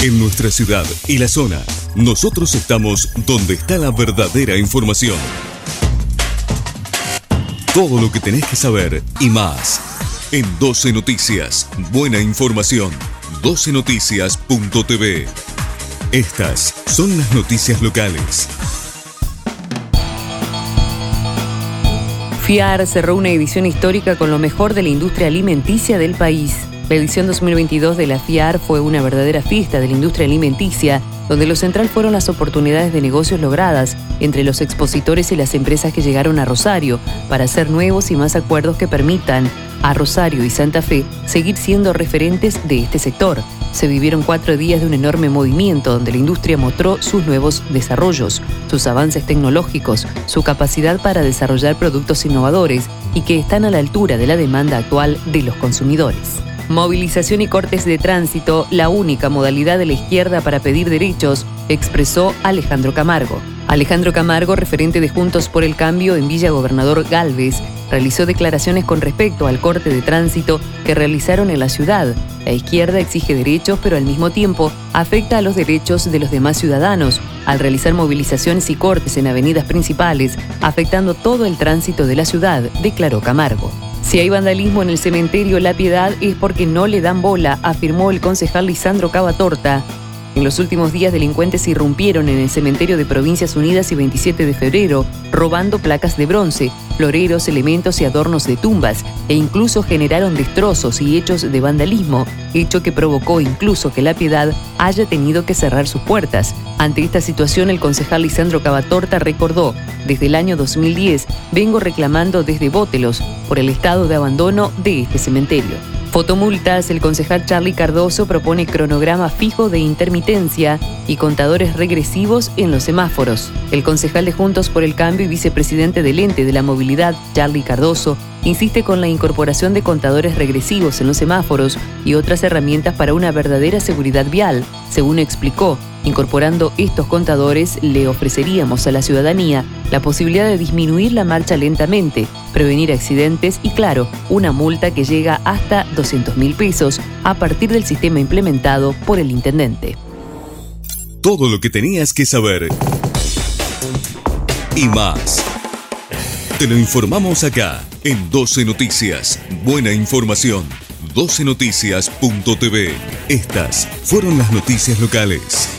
En nuestra ciudad y la zona, nosotros estamos donde está la verdadera información. Todo lo que tenés que saber y más. En 12 Noticias, buena información. 12noticias.tv. Estas son las noticias locales. FIAR cerró una edición histórica con lo mejor de la industria alimenticia del país. La edición 2022 de la FIAR fue una verdadera fiesta de la industria alimenticia, donde lo central fueron las oportunidades de negocios logradas entre los expositores y las empresas que llegaron a Rosario para hacer nuevos y más acuerdos que permitan a Rosario y Santa Fe seguir siendo referentes de este sector. Se vivieron cuatro días de un enorme movimiento donde la industria mostró sus nuevos desarrollos, sus avances tecnológicos, su capacidad para desarrollar productos innovadores y que están a la altura de la demanda actual de los consumidores. Movilización y cortes de tránsito, la única modalidad de la izquierda para pedir derechos, expresó Alejandro Camargo. Alejandro Camargo, referente de Juntos por el Cambio en Villa Gobernador Galvez, realizó declaraciones con respecto al corte de tránsito que realizaron en la ciudad. La izquierda exige derechos, pero al mismo tiempo afecta a los derechos de los demás ciudadanos, al realizar movilizaciones y cortes en avenidas principales, afectando todo el tránsito de la ciudad, declaró Camargo. Si hay vandalismo en el cementerio La Piedad es porque no le dan bola, afirmó el concejal Lisandro Cavatorta. En los últimos días delincuentes irrumpieron en el cementerio de Provincias Unidas y 27 de febrero, robando placas de bronce, floreros, elementos y adornos de tumbas, e incluso generaron destrozos y hechos de vandalismo, hecho que provocó incluso que la piedad haya tenido que cerrar sus puertas. Ante esta situación, el concejal Lisandro Cavatorta recordó, desde el año 2010 vengo reclamando desde Bótelos por el estado de abandono de este cementerio. Fotomultas, el concejal Charlie Cardoso propone cronograma fijo de intermitencia y contadores regresivos en los semáforos. El concejal de Juntos por el Cambio y vicepresidente del ente de la movilidad, Charlie Cardoso, insiste con la incorporación de contadores regresivos en los semáforos y otras herramientas para una verdadera seguridad vial. Según explicó, incorporando estos contadores le ofreceríamos a la ciudadanía la posibilidad de disminuir la marcha lentamente, prevenir accidentes y claro, una multa que llega hasta 200 mil pesos a partir del sistema implementado por el intendente. Todo lo que tenías que saber y más. Te lo informamos acá en 12 Noticias. Buena información. 12noticias.tv. Estas fueron las noticias locales.